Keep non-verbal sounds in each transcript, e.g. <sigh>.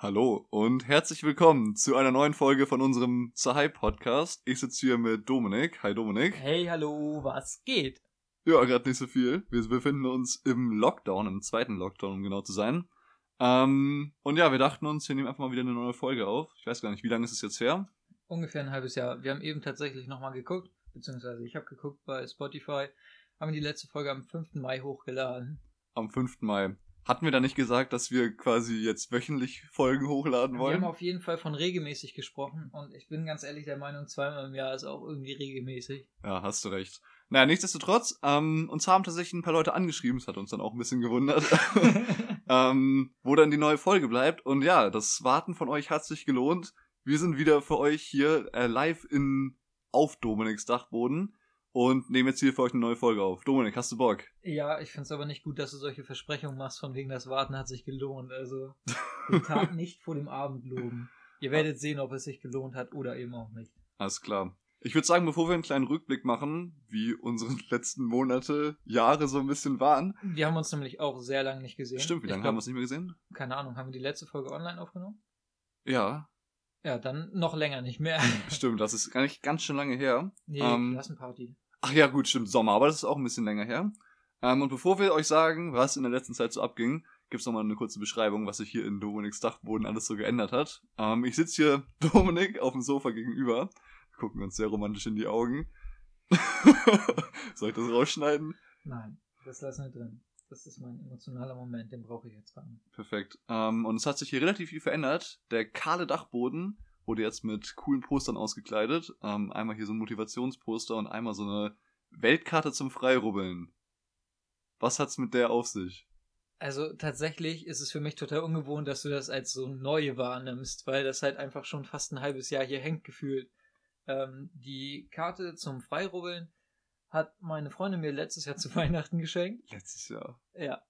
Hallo und herzlich willkommen zu einer neuen Folge von unserem Zahai Podcast. Ich sitze hier mit Dominik. Hi Dominik. Hey, hallo, was geht? Ja, gerade nicht so viel. Wir befinden uns im Lockdown, im zweiten Lockdown, um genau zu sein. Ähm, und ja, wir dachten uns, wir nehmen einfach mal wieder eine neue Folge auf. Ich weiß gar nicht, wie lange ist es jetzt her? Ungefähr ein halbes Jahr. Wir haben eben tatsächlich nochmal geguckt, beziehungsweise ich habe geguckt bei Spotify, haben die letzte Folge am 5. Mai hochgeladen. Am 5. Mai. Hatten wir da nicht gesagt, dass wir quasi jetzt wöchentlich Folgen hochladen wollen? Wir haben auf jeden Fall von regelmäßig gesprochen und ich bin ganz ehrlich der Meinung, zweimal im Jahr ist auch irgendwie regelmäßig. Ja, hast du recht. Naja, nichtsdestotrotz, ähm, uns haben tatsächlich ein paar Leute angeschrieben, das hat uns dann auch ein bisschen gewundert, <laughs> <laughs> ähm, wo dann die neue Folge bleibt. Und ja, das Warten von euch hat sich gelohnt. Wir sind wieder für euch hier äh, live in auf Dominiks Dachboden und nehmen jetzt hier für euch eine neue Folge auf. Dominik, hast du Bock? Ja, ich finde es aber nicht gut, dass du solche Versprechungen machst, von wegen das Warten hat sich gelohnt. Also den Tag <laughs> nicht vor dem Abend loben. Ihr werdet sehen, ob es sich gelohnt hat oder eben auch nicht. Alles klar. Ich würde sagen, bevor wir einen kleinen Rückblick machen, wie unsere <laughs> letzten Monate, Jahre so ein bisschen waren. Wir haben uns nämlich auch sehr lange nicht gesehen. Stimmt, wie lange haben wir uns nicht mehr gesehen? Keine Ahnung, haben wir die letzte Folge online aufgenommen? Ja. Ja, dann noch länger nicht mehr. <laughs> Stimmt, das ist gar nicht ganz schön lange her. Nee, Ähm, Klassenparty. Ach ja, gut, stimmt, Sommer, aber das ist auch ein bisschen länger her. Ähm, und bevor wir euch sagen, was in der letzten Zeit so abging, gibt's noch mal eine kurze Beschreibung, was sich hier in Dominiks Dachboden alles so geändert hat. Ähm, ich sitze hier <laughs> Dominik auf dem Sofa gegenüber, Wir gucken uns sehr romantisch in die Augen. <laughs> Soll ich das rausschneiden? Nein, das lassen wir drin. Das ist mein emotionaler Moment, den brauche ich jetzt gar nicht. Perfekt. Ähm, und es hat sich hier relativ viel verändert. Der kahle Dachboden wurde jetzt mit coolen Postern ausgekleidet. Ähm, einmal hier so ein Motivationsposter und einmal so eine Weltkarte zum Freirubbeln. Was hat's mit der auf sich? Also tatsächlich ist es für mich total ungewohnt, dass du das als so neu wahrnimmst, weil das halt einfach schon fast ein halbes Jahr hier hängt gefühlt. Ähm, die Karte zum Freirubbeln hat meine Freundin mir letztes Jahr <laughs> zu Weihnachten geschenkt. Letztes Jahr. Ja.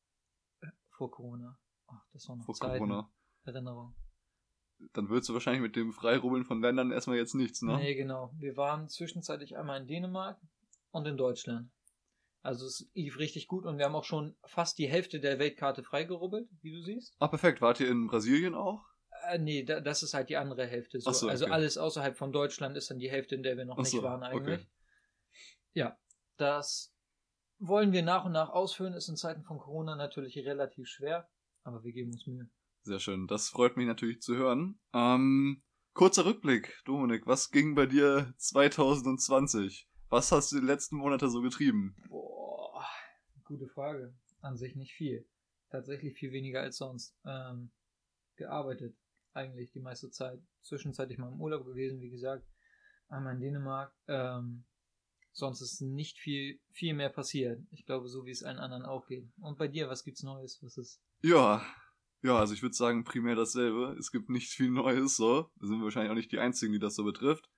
Vor Corona. Ach, das war noch Vor Zeiten. Corona. Erinnerung. Dann würdest du wahrscheinlich mit dem Freirubbeln von Ländern erstmal jetzt nichts, ne? Nee, genau. Wir waren zwischenzeitlich einmal in Dänemark und in Deutschland. Also es lief richtig gut und wir haben auch schon fast die Hälfte der Weltkarte freigerubbelt, wie du siehst. Ah, perfekt. Wart ihr in Brasilien auch? Äh, nee, da, das ist halt die andere Hälfte. So. So, Also okay. alles außerhalb von Deutschland ist dann die Hälfte, in der wir noch Ach nicht so, waren eigentlich. okay. Ja, das wollen wir nach und nach ausführen. Ist in Zeiten von Corona natürlich relativ schwer, aber wir geben uns Mühe. Sehr schön. Das freut mich natürlich zu hören. Ähm, kurzer Rückblick, Dominik. Was ging bei dir 2020? Was hast du die letzten Monate so getrieben? Boah, gute Frage. An sich nicht viel. Tatsächlich viel weniger als sonst. Ähm, gearbeitet. Eigentlich die meiste Zeit. Zwischenzeitlich mal im Urlaub gewesen, wie gesagt. Einmal in Dänemark. Ähm, sonst ist nicht viel, viel mehr passiert. Ich glaube, so wie es allen anderen auch geht. Und bei dir, was gibt's Neues? Was ist? Ja, ja, also ich würde sagen, primär dasselbe. Es gibt nicht viel Neues, so. Da sind wir wahrscheinlich auch nicht die Einzigen, die das so betrifft.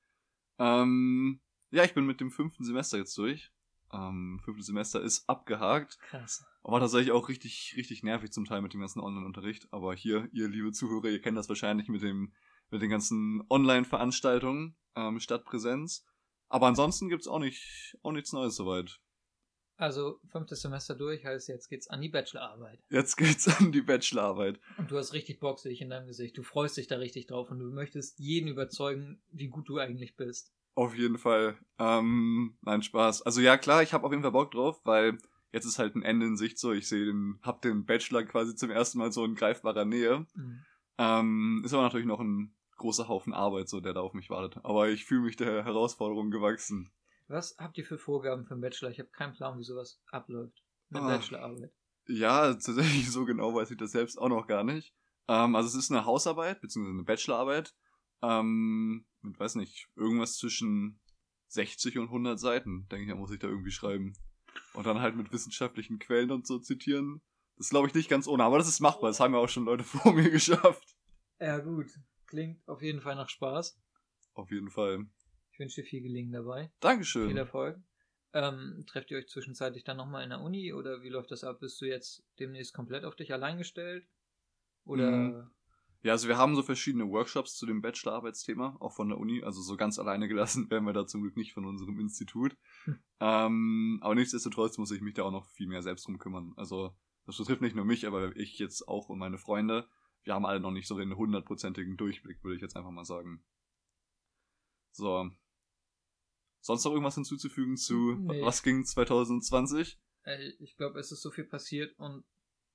Ähm, ja, ich bin mit dem fünften Semester jetzt durch. Ähm, fünftes Semester ist abgehakt. Krass. War tatsächlich auch richtig, richtig nervig zum Teil mit dem ganzen Online-Unterricht. Aber hier, ihr liebe Zuhörer, ihr kennt das wahrscheinlich mit dem, mit den ganzen Online-Veranstaltungen ähm, statt Präsenz. Aber ansonsten gibt's auch nicht, auch nichts Neues soweit. Also, fünftes Semester durch, heißt jetzt geht's an die Bachelorarbeit. Jetzt geht's an die Bachelorarbeit. Und du hast richtig Bock, sehe ich in deinem Gesicht. Du freust dich da richtig drauf und du möchtest jeden überzeugen, wie gut du eigentlich bist. Auf jeden Fall. Ähm, nein, Spaß. Also ja, klar, ich habe auf jeden Fall Bock drauf, weil jetzt ist halt ein Ende in Sicht so. Ich sehe den, hab den Bachelor quasi zum ersten Mal so in greifbarer Nähe. Mhm. Ähm, ist aber natürlich noch ein großer Haufen Arbeit, so der da auf mich wartet. Aber ich fühle mich der Herausforderung gewachsen. Was habt ihr für Vorgaben für den Bachelor? Ich habe keinen Plan, wie sowas abläuft. Mit Ah. Bachelorarbeit. Ja, tatsächlich so genau weiß ich das selbst auch noch gar nicht. Ähm, also es ist eine Hausarbeit, beziehungsweise eine Bachelorarbeit. Ähm, mit, weiß nicht, irgendwas zwischen 60 und 100 Seiten, denke ich, muss ich da irgendwie schreiben. Und dann halt mit wissenschaftlichen Quellen und so zitieren. Das glaube ich nicht ganz ohne, aber das ist machbar. Das haben ja auch schon Leute <laughs> vor mir geschafft. Ja, gut. Klingt auf jeden Fall nach Spaß. Auf jeden Fall. Ich wünsche dir viel Gelingen dabei. Viel Dankeschön. Erfolg. Ähm, trefft ihr euch zwischenzeitlich dann nochmal in der Uni oder wie läuft das ab? Bist du jetzt demnächst komplett auf dich allein gestellt? Oder Mhm. Ja, also wir haben so verschiedene Workshops zu dem Bachelorarbeitsthema, auch von der Uni. Also so ganz alleine gelassen <laughs> werden wir da zum Glück nicht von unserem Institut. Hm. Ähm, aber nichtsdestotrotz muss ich mich da auch noch viel mehr selbst drum kümmern. Also das betrifft nicht nur mich, aber ich jetzt auch und meine Freunde. wir haben alle noch nicht so den hundertprozentigen Durchblick, würde ich jetzt einfach mal sagen. So. Sonst noch irgendwas hinzuzufügen zu Nee. was ging 2020? Ey, Ich glaube, es ist so viel passiert und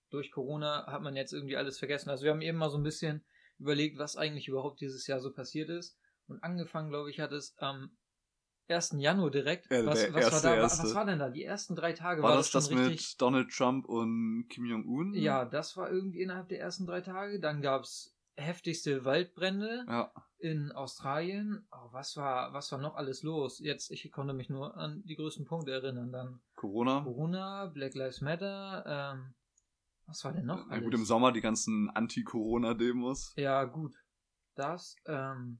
durch Corona hat man jetzt irgendwie alles vergessen. Also wir haben eben mal so ein bisschen überlegt, was eigentlich überhaupt dieses Jahr so passiert ist. Und angefangen, glaube ich, hat es am 1. Januar direkt. Ja, was, was, erste, war da, was war denn da? Die ersten drei Tage War, war, das das schon mit richtig. Donald Trump und Kim Jong-un? Ja, das war irgendwie innerhalb der ersten drei Tage. Dann gab es heftigste Waldbrände Ja, in Australien. Oh, was war, was war noch alles los? Jetzt, ich konnte mich nur an die größten Punkte erinnern. Dann Corona. Corona, Black Lives Matter, ähm, was war denn noch alles? gut, im Sommer die ganzen Anti-Corona-Demos. Ja, gut. Das, ähm,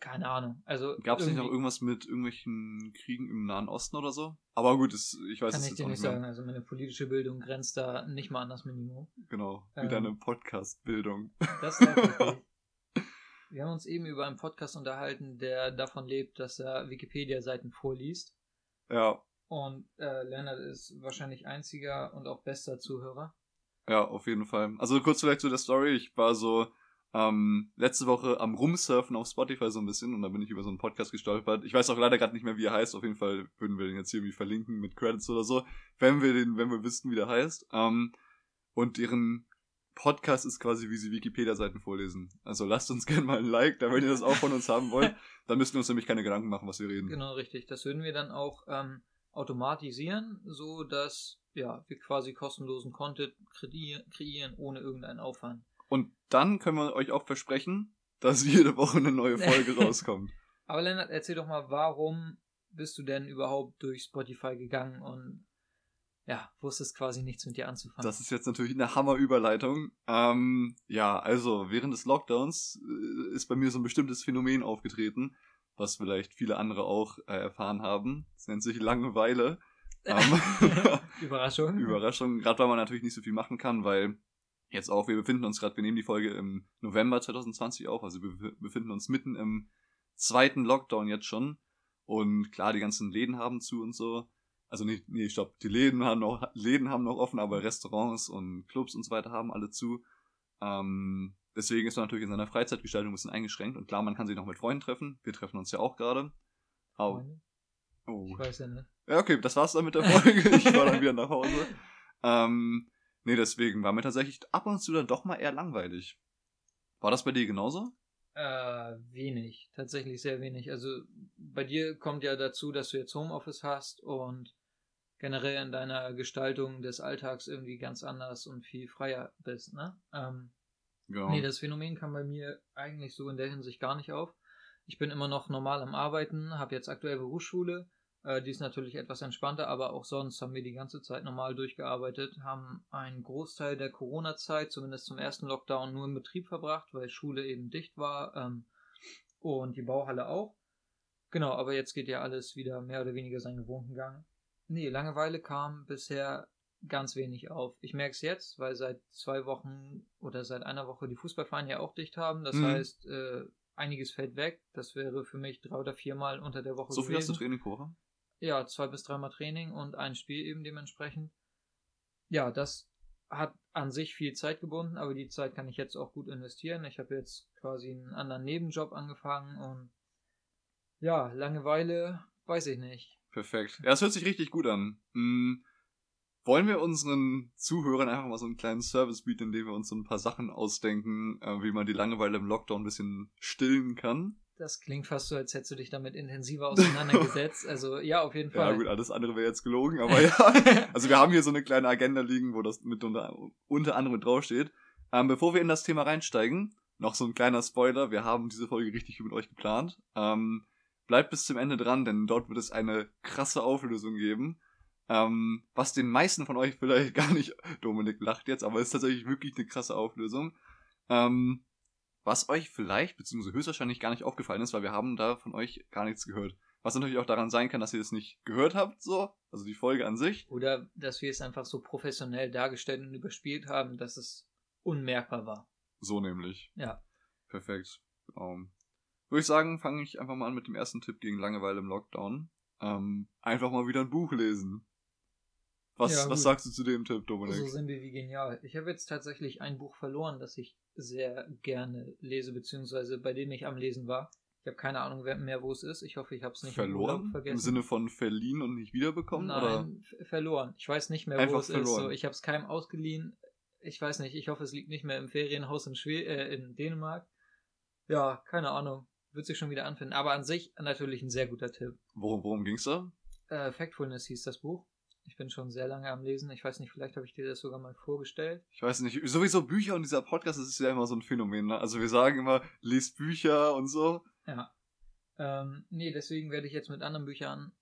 keine Ahnung. Also Gab es nicht noch irgendwas mit irgendwelchen Kriegen im Nahen Osten oder so? Aber gut, das, ich weiß kann es ich jetzt dir auch nicht nicht sagen. Also meine politische Bildung grenzt da nicht mal an das Minimum. Genau, wie Ähm. deine Podcast-Bildung. Das ist richtig. <laughs> Wir haben uns eben über einen Podcast unterhalten, der davon lebt, dass er Wikipedia-Seiten vorliest. Ja, Und äh, Leonard ist wahrscheinlich einziger und auch bester Zuhörer. ja, auf jeden Fall. Also kurz vielleicht zu der Story. Ich war so ähm, letzte Woche am Rumsurfen auf Spotify so ein bisschen und da bin ich über so einen Podcast gestolpert. Ich weiß auch leider gerade nicht mehr, wie er heißt. Auf jeden Fall würden wir den jetzt hier irgendwie verlinken mit Credits oder so, wenn wir den, wenn wir wissen, wie der heißt. Ähm, und deren Podcast ist quasi, wie sie Wikipedia-Seiten vorlesen. Also lasst uns <laughs> gerne mal ein Like, da wenn ihr das auch von uns haben wollt. <laughs> Dann müssen wir uns nämlich keine Gedanken machen, was wir reden. Genau, richtig. Das würden wir dann auch ähm, automatisieren, so dass ja, wir quasi kostenlosen Content kreier- kreieren ohne irgendeinen Aufwand. Und dann können wir euch auch versprechen, dass <laughs> jede Woche eine neue <laughs> Folge rauskommt. Aber Lennart, erzähl doch mal, warum bist du denn überhaupt durch Spotify gegangen und ja, wusstest quasi nichts mit dir anzufangen? Das ist jetzt natürlich eine Hammerüberleitung. Ähm, ja, also während des Lockdowns äh, ist bei mir so ein bestimmtes Phänomen aufgetreten, was vielleicht viele andere auch äh, erfahren haben. Es nennt sich Langeweile. <laughs> Ähm, Überraschung. Überraschung, gerade weil man natürlich nicht so viel machen kann, weil jetzt auch, wir befinden uns gerade, wir nehmen die Folge im November 2020 auf, also wir bef- befinden uns mitten im zweiten Lockdown jetzt schon. Und klar, die ganzen Läden haben zu und so. Also nee, nee, stopp, die Läden haben noch, Läden haben noch offen, aber Restaurants und Clubs und so weiter haben alle zu. Ähm, deswegen ist man natürlich in seiner Freizeitgestaltung ein bisschen eingeschränkt. Und klar, man kann sich noch mit Freunden treffen. Wir treffen uns ja auch gerade. Au. Oh. Ich weiß ja nicht. Ja, okay, das war's dann mit der Folge. Ich war dann wieder nach Hause. <laughs> Ähm, nee, deswegen war mir tatsächlich ab und zu dann doch mal eher langweilig. War das bei dir genauso? Äh, wenig. Tatsächlich sehr wenig. Also bei dir kommt ja dazu, dass du jetzt Homeoffice hast und generell in deiner Gestaltung des Alltags irgendwie ganz anders und viel freier bist, ne? Ähm, Genau. Nee, das Phänomen kam bei mir eigentlich so in der Hinsicht gar nicht auf. Ich bin immer noch normal am Arbeiten, habe jetzt aktuell Berufsschule. Äh, die ist natürlich etwas entspannter, aber auch sonst haben wir die ganze Zeit normal durchgearbeitet, haben einen Großteil der Corona-Zeit, zumindest zum ersten Lockdown, nur im Betrieb verbracht, weil Schule eben dicht war ähm, und die Bauhalle auch. Genau, aber jetzt geht ja alles wieder mehr oder weniger seinen gewohnten Gang. Nee, Langeweile kam bisher ganz wenig auf. Ich merke es jetzt, weil seit zwei Wochen oder seit einer Woche die Fußballvereine ja auch dicht haben. Das Mhm. heißt, äh, einiges fällt weg. Das wäre für mich drei oder viermal unter der Woche so viel hast gewesen. du Training pro Woche? Ja, zwei bis dreimal Training und ein Spiel eben dementsprechend. Ja, das hat an sich viel Zeit gebunden, aber die Zeit kann ich jetzt auch gut investieren. Ich habe jetzt quasi einen anderen Nebenjob angefangen und ja, Langeweile, weiß ich nicht. Perfekt. Ja, das hört sich richtig gut an. Hm, wollen wir unseren Zuhörern einfach mal so einen kleinen Service bieten, indem wir uns so ein paar Sachen ausdenken, äh, wie man die Langeweile im Lockdown ein bisschen stillen kann? Das klingt fast so, als hättest du dich damit intensiver auseinandergesetzt. <laughs> Also ja, auf jeden Ja, Fall. gut, alles andere wäre jetzt gelogen, aber <laughs> ja. Also wir haben hier so eine kleine Agenda liegen, wo das mit unter, unter anderem draufsteht. Ähm, bevor wir in das Thema reinsteigen, noch so ein kleiner Spoiler. Wir haben diese Folge richtig mit euch geplant. Ähm, bleibt bis zum Ende dran, denn dort wird es eine krasse Auflösung geben. Ähm, was den meisten von euch vielleicht <laughs> gar nicht, Dominik lacht jetzt, aber ist tatsächlich wirklich eine krasse Auflösung. Ähm, was euch vielleicht, beziehungsweise höchstwahrscheinlich gar nicht aufgefallen ist, weil wir haben da von euch gar nichts gehört. Was natürlich auch daran sein kann, dass ihr es nicht gehört habt, so, also die Folge an sich. Oder dass wir es einfach so professionell dargestellt und überspielt haben, dass es unmerkbar war. So nämlich. Ja. Perfekt. Ähm, würde ich sagen, fange ich einfach mal an mit dem ersten Tipp gegen Langeweile im Lockdown. Ähm, einfach mal wieder ein Buch lesen. Was, Ja, was sagst du zu dem Tipp, Dominik? So sind wir wie genial. Ich habe jetzt tatsächlich ein Buch verloren, das ich sehr gerne lese, beziehungsweise bei dem ich am Lesen war. Ich habe keine Ahnung mehr, wo es ist. Ich hoffe, ich habe es nicht im verloren? vergessen. Im Sinne von verliehen und nicht wiederbekommen? oder? Nein, f- verloren. Ich weiß nicht mehr, Einfach wo es ist. verloren. So, ich habe es keinem ausgeliehen. Ich weiß nicht. Ich hoffe, es liegt nicht mehr im Ferienhaus in, Schwe äh, in Dänemark. Ja, keine Ahnung. Wird sich schon wieder anfinden. Aber an sich natürlich ein sehr guter Tipp. Worum, worum ging's da? Äh, Factfulness hieß das Buch. Ich bin schon sehr lange am Lesen. Ich weiß nicht, vielleicht habe ich dir das sogar mal vorgestellt. Ich weiß nicht. Sowieso Bücher und dieser Podcast, das ist ja immer so ein Phänomen. Ne? Also wir sagen immer, lest Bücher und so. Ja. Ähm, nee, deswegen werde ich jetzt mit anderen Büchern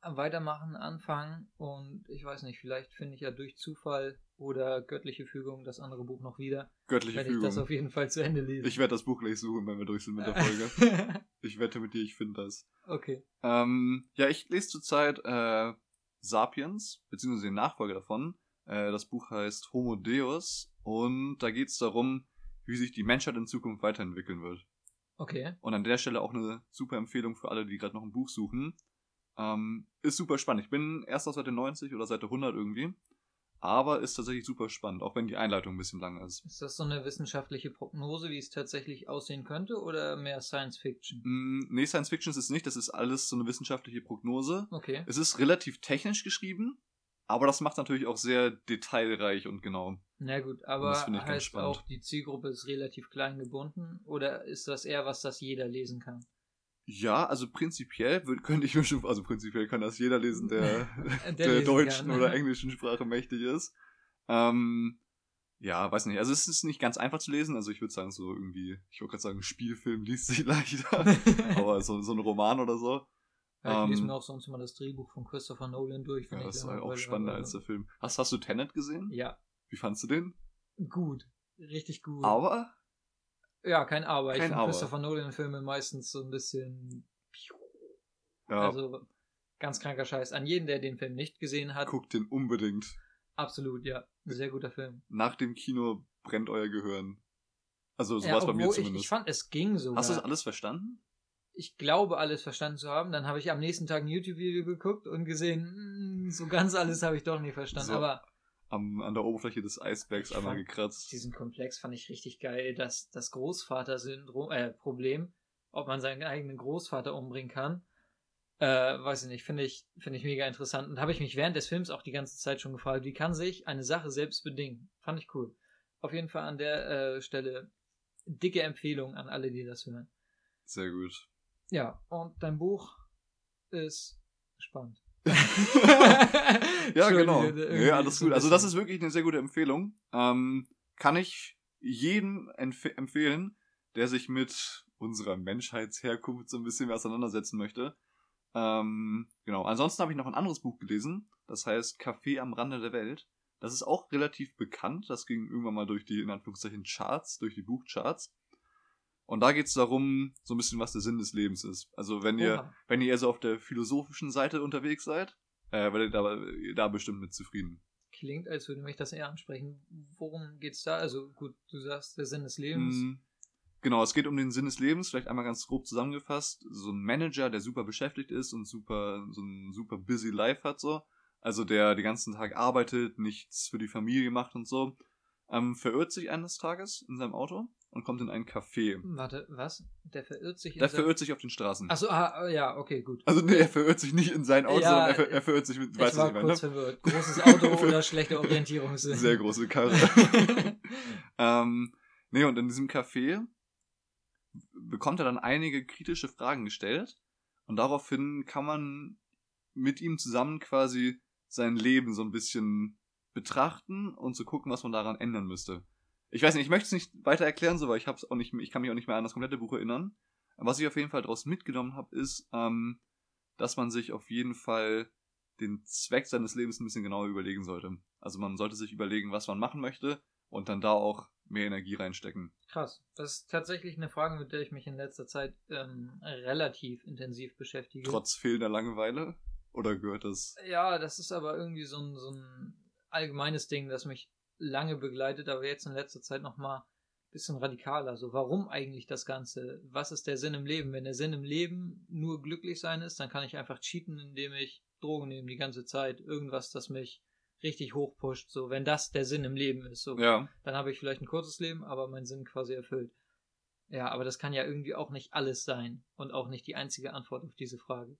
weitermachen, anfangen und ich weiß nicht, vielleicht finde ich ja durch Zufall oder göttliche Fügung das andere Buch noch wieder. Göttliche Werde ich das Fügung. auf jeden Fall zu Ende lesen. Ich werde das Buch gleich suchen, wenn wir durch sind mit der Folge. <laughs> ich wette mit dir, ich finde das. okay. Ähm, ja, ich lese zurzeit äh, Sapiens, beziehungsweise den Nachfolger davon. Äh, das Buch heißt Homo Deus und da geht es darum, wie sich die Menschheit in Zukunft weiterentwickeln wird. Okay. Und an der Stelle auch eine super Empfehlung für alle, die gerade noch ein Buch suchen. Ähm, ist super spannend. Ich bin erst auf Seite 90 oder Seite 100 irgendwie. Aber ist tatsächlich super spannend, auch wenn die Einleitung ein bisschen lang ist. Ist das so eine wissenschaftliche Prognose, wie es tatsächlich aussehen könnte oder mehr Science Fiction? Mm, nee, Science Fiction ist es nicht. Das ist alles so eine wissenschaftliche Prognose. Okay. Es ist relativ technisch geschrieben, aber das macht natürlich auch sehr detailreich und genau. Na gut, aber heißt auch, die Zielgruppe ist relativ klein gebunden oder ist das eher was, das jeder lesen kann? Ja, also prinzipiell könnte ich mir schon, also prinzipiell kann das jeder lesen, der, der, <laughs> lesen deutschen kann. oder englischen Sprache mächtig ist. Ähm, ja, weiß nicht. Also es ist nicht ganz einfach zu lesen. Also ich würde sagen, so irgendwie, ich wollte gerade sagen, ein Spielfilm liest sich <laughs> leichter. <laughs> aber so, so ein Roman oder so. Ja, ich lese Ähm, mir auch sonst immer das Drehbuch von Christopher Nolan durch. Ja, das halt auch spannender als der Film. Hast, hast du Tenet gesehen? Ja, Wie fandst du den? gut. Richtig gut. Aber? Ja, kein Aber. ich Kein finde Aber. Christopher Nolan-Filme meistens so ein bisschen. Ja, Also, ganz kranker Scheiß. An jeden, der den Film nicht gesehen hat, guckt den unbedingt. absolut, ja. Sehr guter Film. Nach dem Kino brennt euer Gehirn. Also so ja, war es bei mir obwohl ich, zumindest. ich fand, es ging sogar. Hast du das alles verstanden? ich glaube, alles verstanden zu haben. Dann habe ich am nächsten Tag ein YouTube-Video geguckt und gesehen, mm, so ganz alles habe ich doch nicht verstanden. So. Aber Am, an der Oberfläche des Eisbergs Ich einmal gekratzt. diesen Komplex fand ich richtig geil. Das, das Großvater-Syndrom, äh, Problem, ob man seinen eigenen Großvater umbringen kann, äh, weiß ich nicht, finde ich, finde ich mega interessant. Und habe ich mich während des Films auch die ganze Zeit schon gefragt, wie kann sich eine Sache selbst bedingen? Fand ich cool. Auf jeden Fall an der äh, Stelle dicke Empfehlung an alle, die das hören. Sehr gut. Ja, und dein Buch ist spannend. <laughs> Ja, genau. Ja, alles gut. Also das ist wirklich eine sehr gute Empfehlung. Ähm, kann ich jedem empf empfehlen, der sich mit unserer Menschheitsherkunft so ein bisschen mehr auseinandersetzen möchte. Ähm, genau. Ansonsten habe ich noch ein anderes Buch gelesen. Das heißt Café am Rande der Welt. Das ist auch relativ bekannt. Das ging irgendwann mal durch die, in Anführungszeichen, Charts, durch die Buchcharts. Und da geht es darum, so ein bisschen, was der Sinn des Lebens ist. Also wenn ihr, Oha. wenn ihr eher so auf der philosophischen Seite unterwegs seid, äh, werdet ihr da, da bestimmt mit zufrieden. Klingt, als würde mich das eher ansprechen. Worum geht's da? Also gut, du sagst der Sinn des Lebens. Mm, Genau, es geht um den Sinn des Lebens, vielleicht einmal ganz grob zusammengefasst. So ein Manager, der super beschäftigt ist und super, so ein super busy life hat, so. Also der den ganzen Tag arbeitet, nichts für die Familie macht und so. Ähm, verirrt sich eines Tages in seinem Auto und kommt in ein Café. Warte, was? Der verirrt sich in Der verirrt sich auf den Straßen. Achso, ah, ja, okay, gut. Also nee, er verirrt sich nicht in sein Auto, Ja, sondern er, ver er verirrt sich mit, war ich meine? kurz verwirrt. Großes Auto <laughs> oder schlechte Orientierungssinn? Sehr große Karre. <laughs> ähm, nee, und in diesem Café bekommt er dann einige kritische Fragen gestellt und daraufhin kann man mit ihm zusammen quasi sein Leben so ein bisschen betrachten und zu gucken, was man daran ändern müsste. Ich weiß nicht, ich möchte es nicht weiter erklären, so, weil ich hab's auch nicht, ich kann mich auch nicht mehr an das komplette Buch erinnern. Was ich auf jeden Fall daraus mitgenommen habe, ist, ähm, dass man sich auf jeden Fall den Zweck seines Lebens ein bisschen genauer überlegen sollte. Also man sollte sich überlegen, was man machen möchte und dann da auch mehr Energie reinstecken. Krass. Das ist tatsächlich eine Frage, mit der ich mich in letzter Zeit ähm, relativ intensiv beschäftige. Trotz fehlender Langeweile? Oder gehört das? Ja, das ist aber irgendwie so ein, so ein allgemeines Ding, das mich lange begleitet, aber jetzt in letzter Zeit nochmal ein bisschen radikaler. So, warum eigentlich das Ganze? Was ist der Sinn im Leben? Wenn der Sinn im Leben nur glücklich sein ist, dann kann ich einfach cheaten, indem ich Drogen nehme die ganze Zeit. Irgendwas, das mich richtig hochpusht, so wenn das der Sinn im Leben ist, so Ja. dann habe ich vielleicht ein kurzes Leben, aber meinen Sinn quasi erfüllt. Ja, aber das kann ja irgendwie auch nicht alles sein und auch nicht die einzige Antwort auf diese Frage.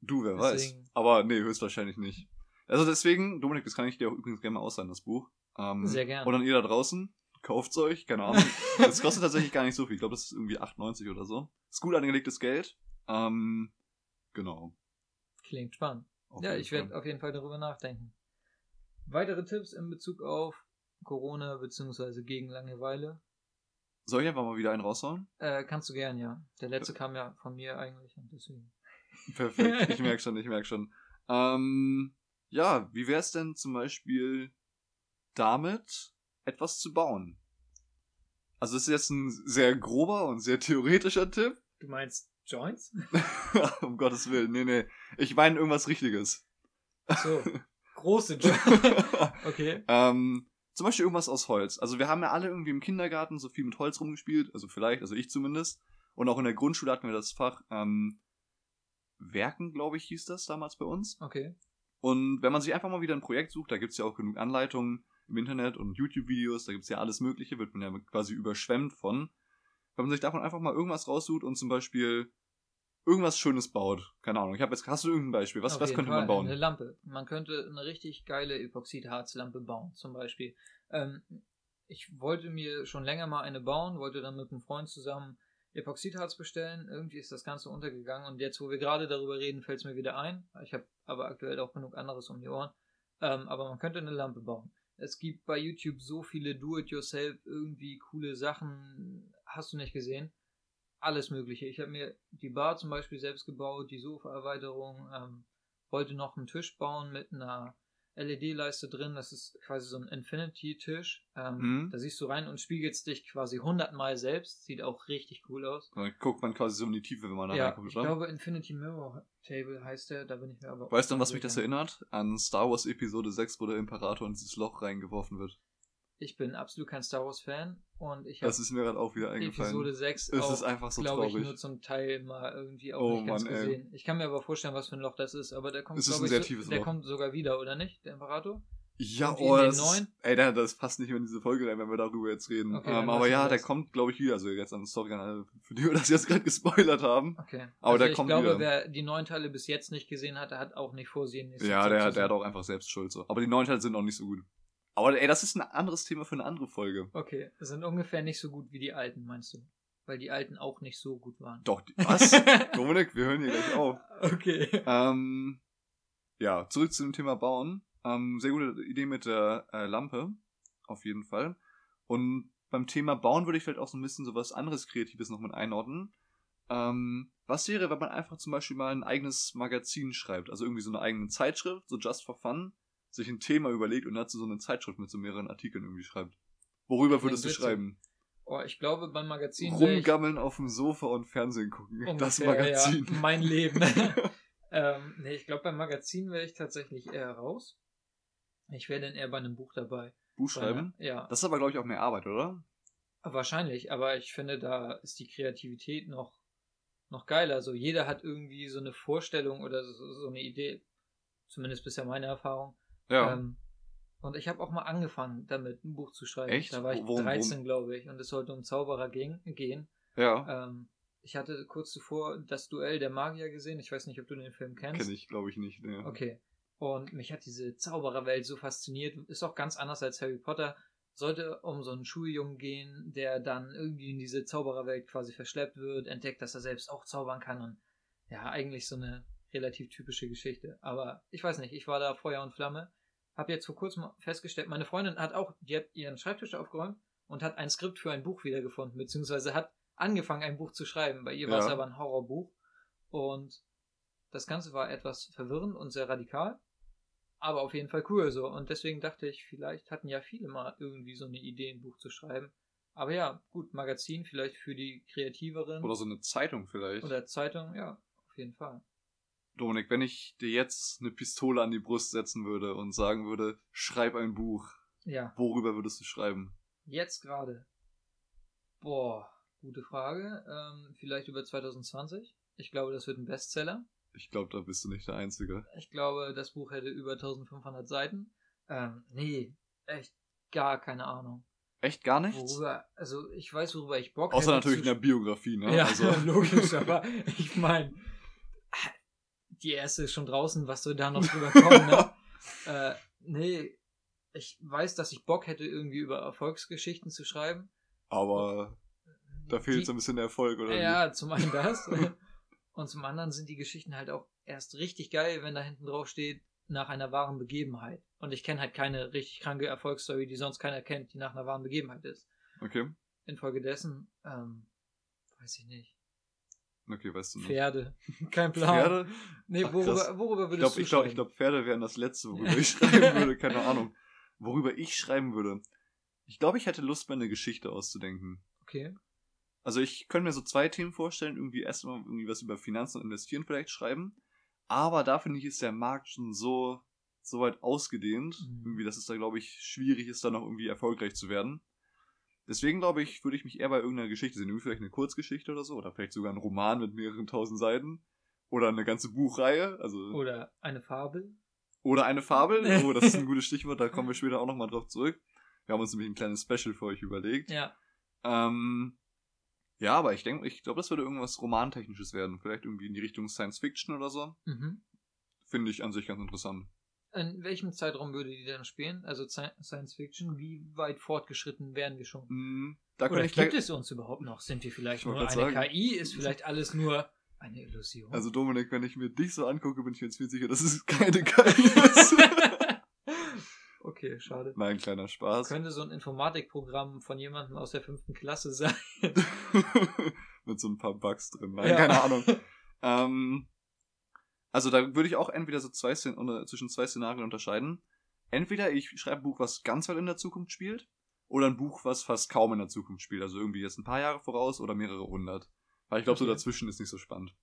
Du, wer Deswegen- weiß. Aber nee, höchstwahrscheinlich nicht. Also deswegen, Dominik, das kann ich dir auch übrigens gerne mal ausleihen, das Buch. Ähm, Sehr gern. Und dann ihr da draußen, kauft's euch, keine Ahnung. <laughs> Das kostet tatsächlich gar nicht so viel. Ich glaube, das ist irgendwie 8,90 oder so. Ist gut angelegtes Geld. Ähm, genau. Klingt spannend. Auf ja, ich werde auf jeden Fall darüber nachdenken. Weitere Tipps in Bezug auf Corona bzw. gegen Langeweile? Soll ich einfach mal wieder einen raushauen? Äh, kannst du gern, ja. Der letzte kam ja von mir eigentlich und deswegen. Perfekt, ich <laughs> merke schon, ich merke schon. Ähm, ja, wie wär's denn zum Beispiel damit, etwas zu bauen? Also das ist jetzt ein sehr grober und sehr theoretischer Tipp. <laughs> Du meinst Joints? um Gottes Willen, nee, nee. Ich meine irgendwas Richtiges. So. <laughs> Große Joints. <laughs> okay. ähm, zum Beispiel irgendwas aus Holz. Also wir haben ja alle irgendwie im Kindergarten so viel mit Holz rumgespielt, also vielleicht, also ich zumindest. Und auch in der Grundschule hatten wir das Fach ähm, Werken, glaube ich, hieß das damals bei uns. Okay. Und wenn man sich einfach mal wieder ein Projekt sucht, da gibt's ja auch genug Anleitungen im Internet und YouTube-Videos, da gibt's ja alles Mögliche, wird man ja quasi überschwemmt von. Wenn man sich davon einfach mal irgendwas raussucht und zum Beispiel irgendwas Schönes baut. Keine Ahnung, ich habe jetzt, hast du irgendein Beispiel? Was, was könnte Fall man bauen? Eine Lampe. Man könnte eine richtig geile Epoxidharzlampe bauen, zum Beispiel. Ähm, ich wollte mir schon länger mal eine bauen, wollte dann mit einem Freund zusammen Epoxidharz bestellen. Irgendwie ist das Ganze untergegangen und jetzt, wo wir gerade darüber reden, fällt es mir wieder ein. Ich habe aber aktuell auch genug anderes um die Ohren. Ähm, aber man könnte eine Lampe bauen. Es gibt bei YouTube so viele Do-it-yourself irgendwie coole Sachen. Hast du nicht gesehen? Alles Mögliche. Ich habe mir die Bar zum Beispiel selbst gebaut, die Sofa-Erweiterung, ähm, wollte noch einen Tisch bauen mit einer LED-Leiste drin. Das ist quasi so ein Infinity-Tisch. Ähm, Mhm. Da siehst du rein und spiegelst dich quasi hundertmal selbst. Sieht auch richtig cool aus. Dann guckt man quasi so in die Tiefe, wenn man da ja, reinguckt, ich glaube Infinity Mirror Table heißt der. Da bin ich mir aber. Weißt du, an was mich das erinnert? An Star Wars Episode 6, wo der Imperator in dieses Loch reingeworfen wird. Ich bin absolut kein Star Wars-Fan und ich habe Das ist mir gerade auch wieder eingefallen. Episode 6 es auch, ist einfach so glaube ich, nur zum Teil mal irgendwie auch Oh nicht ganz Mann, ey. gesehen. Ich kann mir aber vorstellen, was für ein Loch das ist, aber der kommt, glaube ich, so, der Loch. kommt sogar wieder, oder nicht? Der Imperator? Ja, Irgendwie oh, das ist, ey, da- das passt nicht mehr in diese Folge rein, wenn wir darüber jetzt reden. Okay, dann ähm, aber ja, der kommt, glaube ich, wieder. Also jetzt an Sorry an für die wir das jetzt gerade gespoilert haben. Okay. Aber also der ich kommt glaube, wieder. wer die neun Teile bis jetzt nicht gesehen hat, der hat auch nicht vorsehen. Ja, der, der hat auch einfach selbst Schuld so. Aber die neuen Teile sind auch nicht so gut. Aber ey, das ist ein anderes Thema für eine andere Folge. Okay, sind ungefähr nicht so gut wie die alten, meinst du? Weil die alten auch nicht so gut waren. Doch, die- was? <laughs> Dominik, wir hören hier gleich auf. Okay. Ähm, ja, zurück zu dem Thema Bauen. Ähm, sehr gute Idee mit der äh, Lampe. Auf jeden Fall. Und beim Thema Bauen würde ich vielleicht auch so ein bisschen so was anderes Kreatives noch mit einordnen. Ähm, was wäre, wenn man einfach zum Beispiel mal ein eigenes Magazin schreibt? Also irgendwie so eine eigene Zeitschrift, so just for fun, sich ein Thema überlegt und dazu so eine Zeitschrift mit so mehreren Artikeln irgendwie schreibt. Worüber würdest du schreiben? Oh, ich glaube, beim Magazin Rumgammeln auf dem Sofa und Fernsehen gucken. das ungefähr, Magazin. Ja, mein Leben. <laughs> ähm, nee, ich glaube, beim Magazin wäre ich tatsächlich eher raus. Ich wäre dann eher bei einem Buch dabei. Buch schreiben? Einer- Ja, Das ist aber, glaube ich, auch mehr Arbeit, oder? wahrscheinlich. Aber ich finde, da ist die Kreativität noch, noch geiler. Also jeder hat irgendwie so eine Vorstellung oder so, so eine Idee. Zumindest bisher meine Erfahrung. Ja. Ähm, und ich habe auch mal angefangen, damit ein Buch zu schreiben. Echt? Da war ich Worum- 13, glaube ich. Und es sollte um Zauberer ging, gehen. ja. Ähm, ich hatte kurz zuvor das Duell der Magier gesehen. Ich weiß nicht, ob du den Film kennst. Kenne ich, glaube ich, nicht. Ne. Okay. Und mich hat diese Zaubererwelt so fasziniert. Ist auch ganz anders als Harry Potter. Sollte um so einen Schuljungen gehen, der dann irgendwie in diese Zaubererwelt quasi verschleppt wird, entdeckt, dass er selbst auch zaubern kann und ja, eigentlich so eine relativ typische Geschichte. Aber ich weiß nicht, ich war da Feuer und Flamme. Hab jetzt vor kurzem festgestellt, meine Freundin hat auch, die hat ihren Schreibtisch aufgeräumt und hat ein Skript für ein Buch wiedergefunden, beziehungsweise hat angefangen, ein Buch zu schreiben. Bei ihr war es Ja. aber ein Horrorbuch. Und das Ganze war etwas verwirrend und sehr radikal. Aber auf jeden Fall cool so. Und deswegen dachte ich, vielleicht hatten ja viele mal irgendwie so eine Idee, ein Buch zu schreiben. Aber ja, gut, Magazin vielleicht für die Kreativeren. Oder so eine Zeitung vielleicht. Oder Zeitung, ja, auf jeden Fall. Dominik, wenn ich dir jetzt eine Pistole an die Brust setzen würde und sagen würde, schreib ein Buch, Ja, worüber würdest du schreiben? jetzt gerade. Boah, gute Frage. Ähm, vielleicht über 2020. Ich glaube, das wird ein Bestseller. Ich glaube, da bist du nicht der Einzige. Ich glaube, das Buch hätte über 1500 Seiten. Ähm, nee, echt gar keine Ahnung. Echt gar nichts? Worüber, also ich weiß, worüber ich Bock Außer hätte natürlich zu in der Biografie, ne? Ja, Also, <laughs> logisch, aber ich meine, die erste ist schon draußen, was soll da noch drüber kommen, ne? <laughs> äh, nee, ich weiß, dass ich Bock hätte, irgendwie über Erfolgsgeschichten zu schreiben. aber da fehlt so ein bisschen der Erfolg, oder? wie? Ja, zum einen das. <laughs> und zum anderen sind die Geschichten halt auch erst richtig geil, wenn da hinten drauf steht, nach einer wahren Begebenheit. Und ich kenne halt keine richtig kranke Erfolgsstory, die sonst keiner kennt, die nach einer wahren Begebenheit ist. Okay. Infolgedessen, ähm, weiß ich nicht. Okay, weißt du nicht. Pferde. <laughs> Kein Plan. Pferde? Nee, Ach, worüber, worüber Ich würdest glaube, du ich glaub, ich schreiben? glaub, Pferde wären das Letzte, worüber <laughs> ich schreiben würde. Keine Ahnung. Worüber ich schreiben würde. Ich glaube, ich hätte Lust, mir eine Geschichte auszudenken. Okay. Also ich könnte mir so zwei Themen vorstellen. Irgendwie erstmal irgendwie was über Finanzen und Investieren vielleicht schreiben. Aber da finde ich, ist der Markt schon so, so weit ausgedehnt. Mhm. Irgendwie, dass es da, glaube ich, schwierig ist, da noch irgendwie erfolgreich zu werden. Deswegen glaube ich, würde ich mich eher bei irgendeiner Geschichte sehen. Irgendwie vielleicht eine Kurzgeschichte oder so. Oder vielleicht sogar ein Roman mit mehreren tausend Seiten. Oder eine ganze Buchreihe. Also Oder eine Fabel. oder eine Fabel. <laughs> Oh, das ist ein gutes Stichwort, da kommen wir später auch nochmal drauf zurück. Wir haben uns nämlich ein kleines Special für euch überlegt. Ja. Ähm, ja, aber ich denke, ich glaube, das würde irgendwas Romantechnisches werden. Vielleicht irgendwie in die Richtung Science Fiction oder so. Mhm. Finde ich an sich ganz interessant. In welchem Zeitraum würde die denn spielen? Also Sci- Science Fiction, wie weit fortgeschritten wären wir schon? Da Oder gibt es uns überhaupt noch? Sind wir vielleicht Ich nur eine sagen. KI? Ist vielleicht alles nur eine Illusion? Also Dominik, wenn ich mir dich so angucke, bin ich mir jetzt viel sicher, dass es keine KI ist. <laughs> okay, schade. Nein, kleiner Spaß. Könnte so ein Informatikprogramm von jemandem aus der fünften Klasse sein. <laughs> Mit so ein paar Bugs drin. Nein, Ja. keine Ahnung. <laughs> Ähm, also da würde ich auch entweder so zwei zwischen zwei Szenarien unterscheiden. Entweder ich schreibe ein Buch, was ganz weit in der Zukunft spielt, oder ein Buch, was fast kaum in der Zukunft spielt. Also irgendwie jetzt ein paar Jahre voraus oder mehrere hundert. Weil ich glaube, so dazwischen ist nicht so spannend.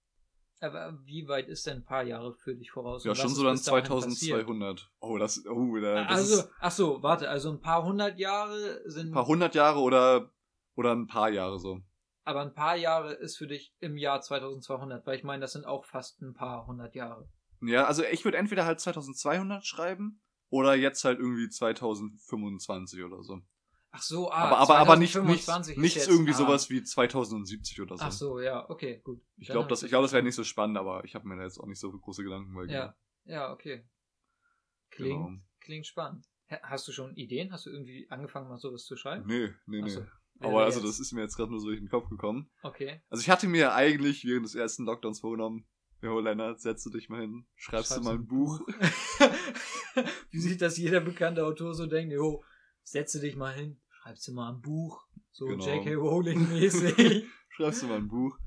Aber wie weit ist denn ein paar Jahre für dich voraus? Ja, schon so dann bis dahin passiert? 2200. Oh, das, oh, da, das Also, ist ach so, warte, also ein paar hundert Jahre sind, ein paar hundert Jahre oder, oder ein paar Jahre so. Aber ein paar Jahre ist für dich im Jahr 2200, weil ich meine, das sind auch fast ein paar hundert Jahre. Ja, also ich würde entweder halt 2200 schreiben oder jetzt halt irgendwie 2025 oder so. Ach so, ah, aber aber, aber nicht, nicht 2025 ist nichts jetzt- irgendwie ah. sowas wie 2070 oder so. Ach so, ja, okay, gut. Ich glaube, das, ich glaube, das wäre nicht so spannend, aber ich habe mir da jetzt auch nicht so große Gedanken bei Ja, ja, okay. Klingt, Genau. klingt spannend. Hast du schon Ideen? Hast du irgendwie angefangen, mal sowas zu schreiben? Nee, nee, Ach nee. Aber also das ist mir jetzt gerade nur so in den Kopf gekommen. Okay. Also ich hatte mir eigentlich während des ersten Lockdowns vorgenommen, Jo, Lennart, setz du dich mal hin, schreibst du Schreibst mal du ein Buch. <laughs> Wie sich das jeder bekannte Autor so denkt, jo, setze dich mal hin, schreibst du mal ein Buch. So Genau. J.K. <laughs> Rowling-mäßig. schreibst du mal ein Buch.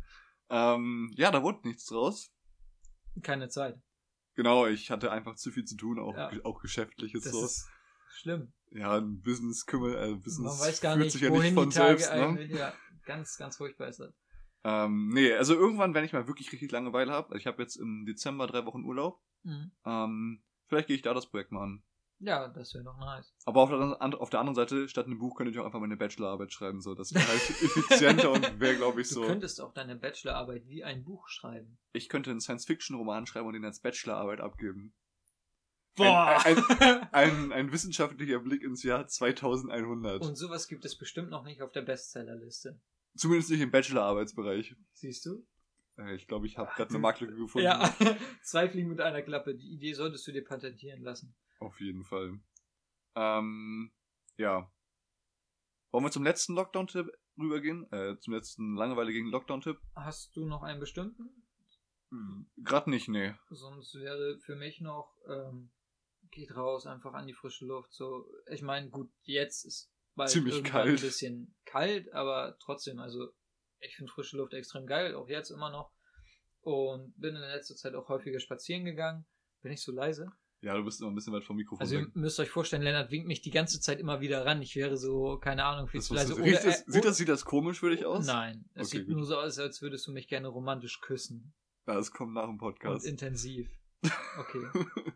Ähm, ja, da wurde nichts draus. Keine Zeit. Genau, ich hatte einfach zu viel zu tun, auch, Ja. auch geschäftliches Das so. ist schlimm. Ja, ein Business kümmert, äh, Business Man weiß gar nicht, sich ja wohin nicht von die Tage selbst, ne? Ja, ganz, ganz furchtbar ist das. Ähm, nee, also irgendwann, wenn ich mal wirklich richtig Langeweile habe, ich habe jetzt im Dezember drei Wochen Urlaub, Mhm. ähm, vielleicht gehe ich da das Projekt mal an. Ja, das wäre doch nice. Aber auf der, auf der anderen Seite, statt einem Buch könnte ich auch einfach meine Bachelorarbeit schreiben, so. Das wäre halt <laughs> effizienter und wäre, glaube ich, Du so. könntest auch deine Bachelorarbeit wie ein Buch schreiben. Ich könnte einen Science-Fiction-Roman schreiben und den als Bachelorarbeit abgeben. Boah! Ein, <laughs> ein, ein wissenschaftlicher Blick ins Jahr 2100. Und sowas gibt es bestimmt noch nicht auf der Bestsellerliste. Zumindest nicht im Bachelorarbeitsbereich. Siehst du? Äh, Ich glaube, ich habe gerade eine du- Marktlücke gefunden. Ja, <laughs> zwei Fliegen mit einer Klappe. Die Idee solltest du dir patentieren lassen. Auf jeden Fall. Ähm, ja. Wollen wir zum letzten Lockdown-Tipp rübergehen? Äh, zum letzten Langeweile gegen Lockdown-Tipp? Hast du noch einen bestimmten? Gerade nicht, nee. Sonst wäre für mich noch, ähm, geht raus, einfach an die frische Luft. So, ich meine, gut, jetzt ist bald Ziemlich kalt. ein bisschen kalt, aber trotzdem, also ich finde frische Luft extrem geil, auch jetzt immer noch. Und bin in letzter Zeit auch häufiger spazieren gegangen. Bin ich so leise? Ja, du bist immer ein bisschen weit vom Mikrofon Also ihr weg. müsst euch vorstellen, Lennart winkt mich die ganze Zeit immer wieder ran. Ich wäre so, keine Ahnung, viel Das zu leise. riecht das, sieht, das, sieht das komisch für dich aus? Nein, es Okay, sieht gut. nur so aus, als würdest du mich gerne romantisch küssen. Ja, das kommt nach dem Und Podcast. intensiv. Okay,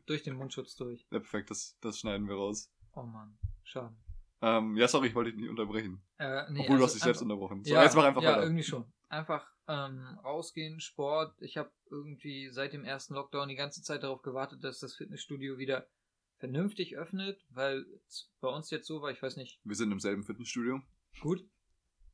durch den Mundschutz durch. ja, perfekt, das, das schneiden wir raus. Oh Mann, schade. Ähm, ja, sorry, ich wollte dich nicht unterbrechen. Äh, nee, Obwohl du also hast dich selbst unterbrochen. So, ja, jetzt mach einfach ja, weiter. irgendwie schon. Einfach ähm, rausgehen, Sport. Ich habe irgendwie seit dem ersten Lockdown die ganze Zeit darauf gewartet, dass das Fitnessstudio wieder vernünftig öffnet, weil es bei uns jetzt so war, ich weiß nicht, Wir sind im selben Fitnessstudio. gut,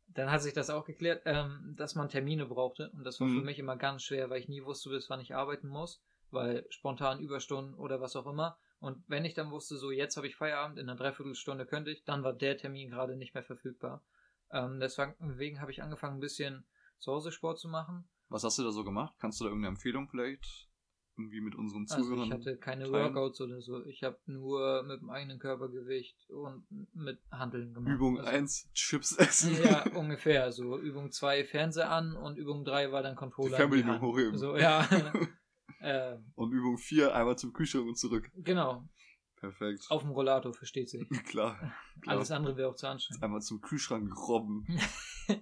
dann hat sich das auch geklärt, ähm, dass man Termine brauchte und das war für Mhm. mich immer ganz schwer, weil ich nie wusste, bis wann ich arbeiten muss, weil spontan Überstunden oder was auch immer. Und wenn ich dann wusste, so jetzt habe ich Feierabend, in einer Dreiviertelstunde könnte ich, dann war der Termin gerade nicht mehr verfügbar. Ähm, deswegen habe ich angefangen, ein bisschen zu Hause Sport zu machen. Was hast du da so gemacht? Kannst du da irgendeine Empfehlung vielleicht irgendwie mit unseren Also Zuhörern? ich hatte keine teilen? Workouts oder so. Ich habe nur mit dem eigenen Körpergewicht und mit Handeln gemacht. Übung also, 1, Chips essen. Ja, <laughs> ungefähr. So Übung 2 Fernseher an und Übung 3 war dann Die Controller. in Fernbedienung hochheben. So, ja. <laughs> äh, Und Übung 4, einmal zum Kühlschrank und zurück. genau. Perfekt. Auf dem Rollator, versteht sich. <laughs> Klar. klar. Alles andere wäre auch zu anstrengend. Einmal zum Kühlschrank robben. <laughs> oh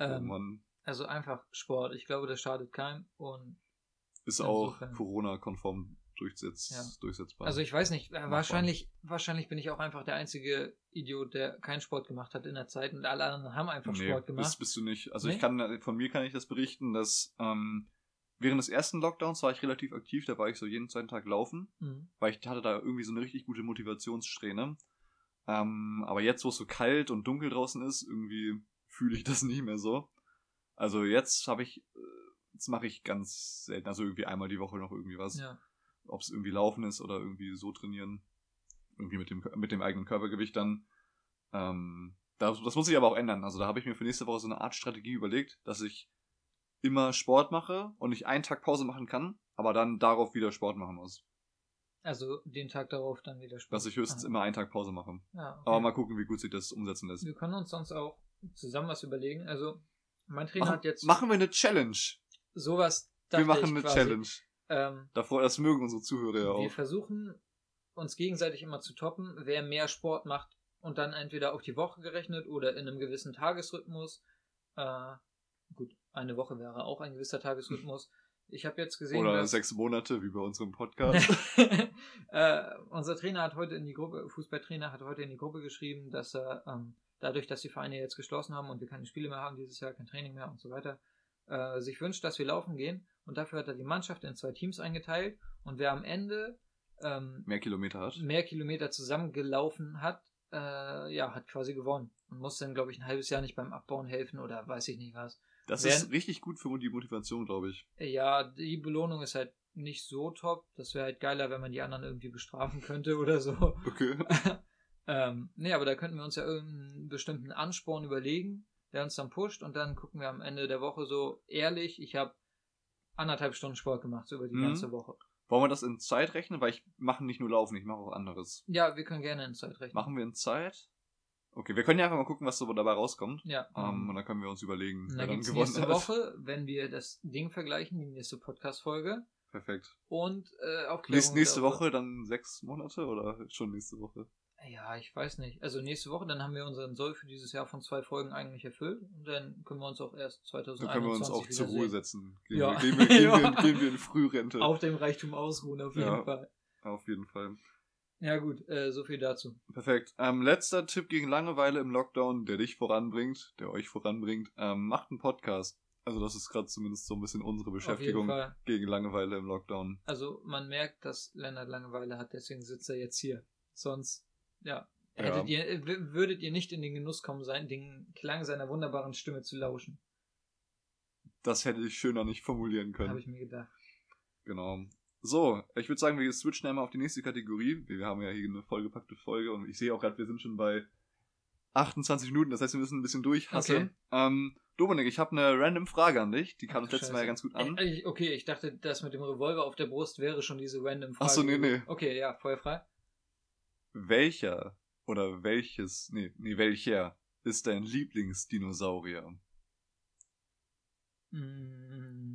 Ähm, Mann. also einfach Sport. Ich glaube, das schadet keinem. Und Ist auch Corona-konform durchsetz Ja. durchsetzbar. also ich weiß nicht, äh, wahrscheinlich, wahrscheinlich bin ich auch einfach der einzige Idiot, der keinen Sport gemacht hat in der Zeit und alle anderen haben einfach nee, Sport gemacht. Bist, bist du nicht. Also Nee? ich kann, von mir kann ich das berichten, dass ähm, während des ersten Lockdowns war ich relativ aktiv, da war ich so jeden zweiten Tag laufen. Mhm. weil ich hatte da irgendwie so eine richtig gute Motivationssträhne. Ähm, aber jetzt, wo es so kalt und dunkel draußen ist, irgendwie fühle ich das <laughs> nicht mehr so. Also jetzt habe ich, äh, jetzt mache ich ganz selten, also irgendwie einmal die Woche noch irgendwie was. Ja. Ob es irgendwie laufen ist oder irgendwie so trainieren. Irgendwie mit dem, mit dem eigenen Körpergewicht dann. Ähm, das, das muss sich aber auch ändern. Also da habe ich mir für nächste Woche so eine Art Strategie überlegt, dass ich immer Sport mache und ich einen Tag Pause machen kann, aber dann darauf wieder Sport machen muss. Also den Tag darauf dann wieder Sport. Dass ich höchstens Ah. immer einen Tag Pause mache. Ja, okay. Aber mal gucken, wie gut sich das umsetzen lässt. Wir können uns sonst auch zusammen was überlegen. Also mein Trainer Machen, hat jetzt machen wir eine Challenge. sowas. Wir machen eine quasi. Challenge. Ähm, Davor, das mögen unsere Zuhörer ja Wir auch. versuchen uns gegenseitig immer zu toppen, wer mehr Sport macht und dann entweder auf die Woche gerechnet oder in einem gewissen Tagesrhythmus. Äh, gut, eine Woche wäre auch ein gewisser Tagesrhythmus. Ich habe jetzt gesehen, Oder dass sechs Monate, wie bei unserem Podcast. <laughs> äh, unser Trainer hat heute in die Gruppe, Fußballtrainer hat heute in die Gruppe geschrieben, dass er ähm, dadurch, dass die Vereine jetzt geschlossen haben und wir keine Spiele mehr haben dieses Jahr, kein Training mehr und so weiter, äh, sich wünscht, dass wir laufen gehen. Und dafür hat er die Mannschaft in zwei Teams eingeteilt. Und wer am Ende ähm, Mehr Kilometer hat. mehr Kilometer zusammengelaufen hat, äh, ja, hat quasi gewonnen. Und muss dann, glaube ich, ein halbes Jahr nicht beim Abbauen helfen oder weiß ich nicht was. Das Werden- ist richtig gut für die Motivation, glaube ich. Ja, die Belohnung ist halt nicht so top. Das wäre halt geiler, wenn man die anderen irgendwie bestrafen könnte <laughs> oder so. Okay. <laughs> ähm, nee, aber da könnten wir uns ja irgendeinen bestimmten Ansporn überlegen, der uns dann pusht und dann gucken wir am Ende der Woche so ehrlich, ich habe anderthalb Stunden Sport gemacht, so über die Mhm. ganze Woche. Wollen wir das in Zeit rechnen? Weil ich mache nicht nur Laufen, ich mache auch anderes. Ja, wir können gerne in Zeit rechnen. Machen wir in Zeit? Okay, wir können ja einfach mal gucken, was so dabei rauskommt. Ja. Ähm, und dann können wir uns überlegen, Und wer dann gewonnen nächste hat. Woche, wenn wir das Ding vergleichen, die nächste Podcast-Folge. Perfekt. Und äh, Aufklärung. Nächste, nächste. Woche dann sechs Monate oder schon nächste Woche? Ja, ich weiß nicht. Also nächste Woche, dann haben wir unseren Soll für dieses Jahr von zwei Folgen eigentlich erfüllt. Und dann können wir uns auch erst 2021 Dann können wir uns auch zur Ruhe setzen. Gehen, Ja. wir, gehen, wir, gehen, <laughs> wir, gehen wir in Frührente. Auf dem Reichtum ausruhen, auf jeden Ja. Fall. Auf jeden Fall. Ja gut, äh, so viel dazu. Perfekt. Ähm, letzter Tipp gegen Langeweile im Lockdown, der dich voranbringt, der euch voranbringt. Ähm, macht einen Podcast. Also das ist gerade zumindest so ein bisschen unsere Beschäftigung gegen Langeweile im Lockdown. Also man merkt, dass Lennart Langeweile hat, deswegen sitzt er jetzt hier. Sonst, ja, Ja. hättet ihr, äh, würdet ihr nicht in den Genuss kommen sein, den Klang seiner wunderbaren Stimme zu lauschen. Das hätte ich schöner nicht formulieren können. Habe ich mir gedacht. Genau. So, ich würde sagen, wir switchen einmal auf die nächste Kategorie. Wir haben ja hier eine vollgepackte Folge und ich sehe auch gerade, wir sind schon bei 28 Minuten, das heißt, wir müssen ein bisschen durchhasseln. Okay. Ähm, Dominik, ich habe eine random Frage an dich, die kam Ach uns du letztes Mal ja Scheiße. ganz gut an. Ich- okay, ich dachte, das mit dem Revolver auf der Brust wäre schon diese random Frage. Ach so, nee, nee. Okay, ja, feuerfrei. Welcher oder welches, nee, nee, welcher ist dein Lieblingsdinosaurier? Mm,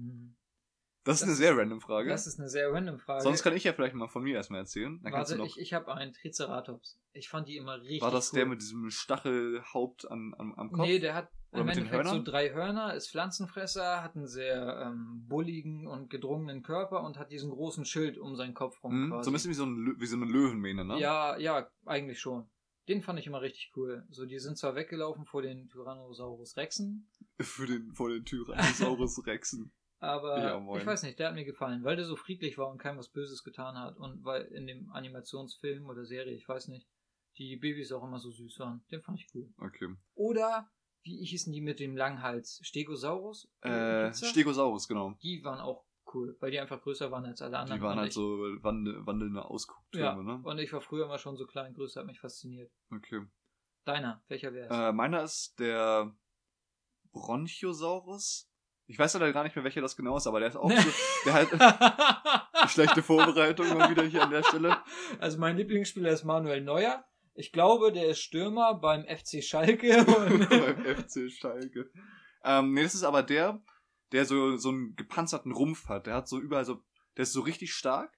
Das ist Das eine ist- sehr random Frage. Das ist eine sehr random Frage. Sonst kann ich ja vielleicht mal von mir erstmal erzählen. Dann Warte, ich, ich habe einen Triceratops. Ich fand die immer richtig war das cool. der mit diesem Stachelhaupt an, an, am Kopf? Nee, der hat Oder im Endeffekt so drei Hörner, ist Pflanzenfresser, hat einen sehr ähm, bulligen und gedrungenen Körper und hat diesen großen Schild um seinen Kopf rum Hm, quasi. so ein bisschen wie so, ein, wie so eine Löwenmähne, ne? Ja, ja, eigentlich schon. Den fand ich immer richtig cool. So, die sind zwar weggelaufen vor den Tyrannosaurus Rexen. Für den, vor den Tyrannosaurus Rexen. <laughs> Aber Ja, ich weiß nicht, der hat mir gefallen, weil der so friedlich war und keinem was Böses getan hat. Und weil in dem Animationsfilm oder Serie, ich weiß nicht, die Babys auch immer so süß waren. Den fand ich cool. Okay. Oder, wie hießen die mit dem langen Hals? Stegosaurus? Äh, das? Stegosaurus, genau. Die waren auch cool, weil die einfach größer waren als alle anderen. Die waren halt so wandel wandelnde Ausgucktürme, Ja, ne? und ich war früher immer schon so klein, größer, hat mich fasziniert. Okay. Deiner, welcher wäre es? Äh, meiner ist der Bronchiosaurus. Ich weiß leider gar nicht mehr, welcher das genau ist, aber der ist auch <laughs> so. Der halt. <laughs> schlechte Vorbereitung mal wieder hier an der Stelle. Also mein Lieblingsspieler ist Manuel Neuer. Ich glaube, der ist Stürmer beim FC Schalke. <laughs> Beim FC Schalke. Ähm, nee, das ist aber der, der so, so einen gepanzerten Rumpf hat. Der hat so überall so, der ist so richtig stark,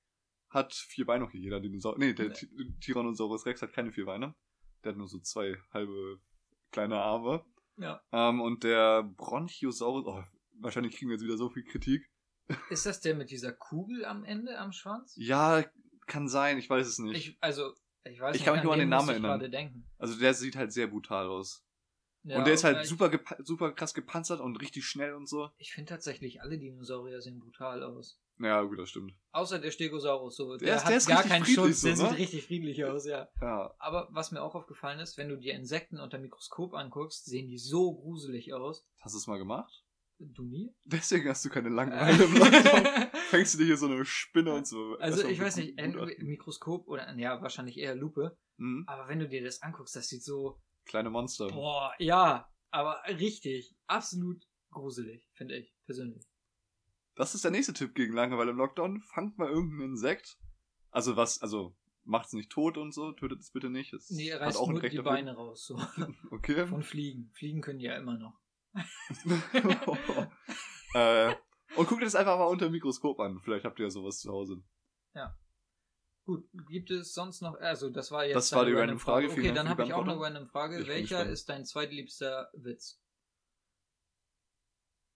hat vier Beine, okay, jeder Dinosaurier, nee, der Ty- Tyrannosaurus Rex hat keine vier Beine. Der hat nur so zwei halbe kleine Arme. ja. Ähm, und der Bronchiosaurus, oh, wahrscheinlich kriegen wir jetzt wieder so viel Kritik. Ist das der mit dieser Kugel am Ende am Schwanz? Ja, kann sein, ich weiß es nicht. Ich, also, ich weiß Ich nicht, kann mich nur an den Namen erinnern. gerade denken. also der sieht halt sehr brutal aus. Ja, und der ist halt super, super krass gepanzert und richtig schnell und so. Ich finde tatsächlich, alle Dinosaurier sehen brutal aus. Ja, gut, das stimmt. Außer der Stegosaurus. So. Der, Der ist- hat der ist gar keinen Schutz. so, der ne? sieht richtig friedlich aus, ja. Ja, Aber was mir auch aufgefallen ist, wenn du dir Insekten unter Mikroskop anguckst, sehen die so gruselig aus. hast du es mal gemacht? Du nie? Deswegen hast du keine Langeweile im Lockdown. <laughs> Fängst du dir hier so eine Spinne und so. Also ich weiß nicht. Mikroskop oder ja, wahrscheinlich eher Lupe. Mhm. Aber wenn du dir das anguckst, das sieht so, Kleine Monster. boah, ja, aber richtig, absolut gruselig, finde ich persönlich. Das ist der nächste Tipp gegen Langeweile im Lockdown. Fangt mal irgendein Insekt. Also was, also macht's nicht tot und so, tötet es bitte nicht. Es Nee, er reißt auch nur die. Beine raus, so. <laughs> Okay. Von Fliegen. Fliegen können die ja immer noch. <laughs> äh, und guckt das einfach mal unter dem Mikroskop an. Vielleicht habt ihr ja sowas zu Hause. Gut, gibt es sonst noch, also das war jetzt Das war die random Frage. Vielen Okay, dann habe ich auch eine random Frage. Ich Welcher ist dein zweitliebster Witz?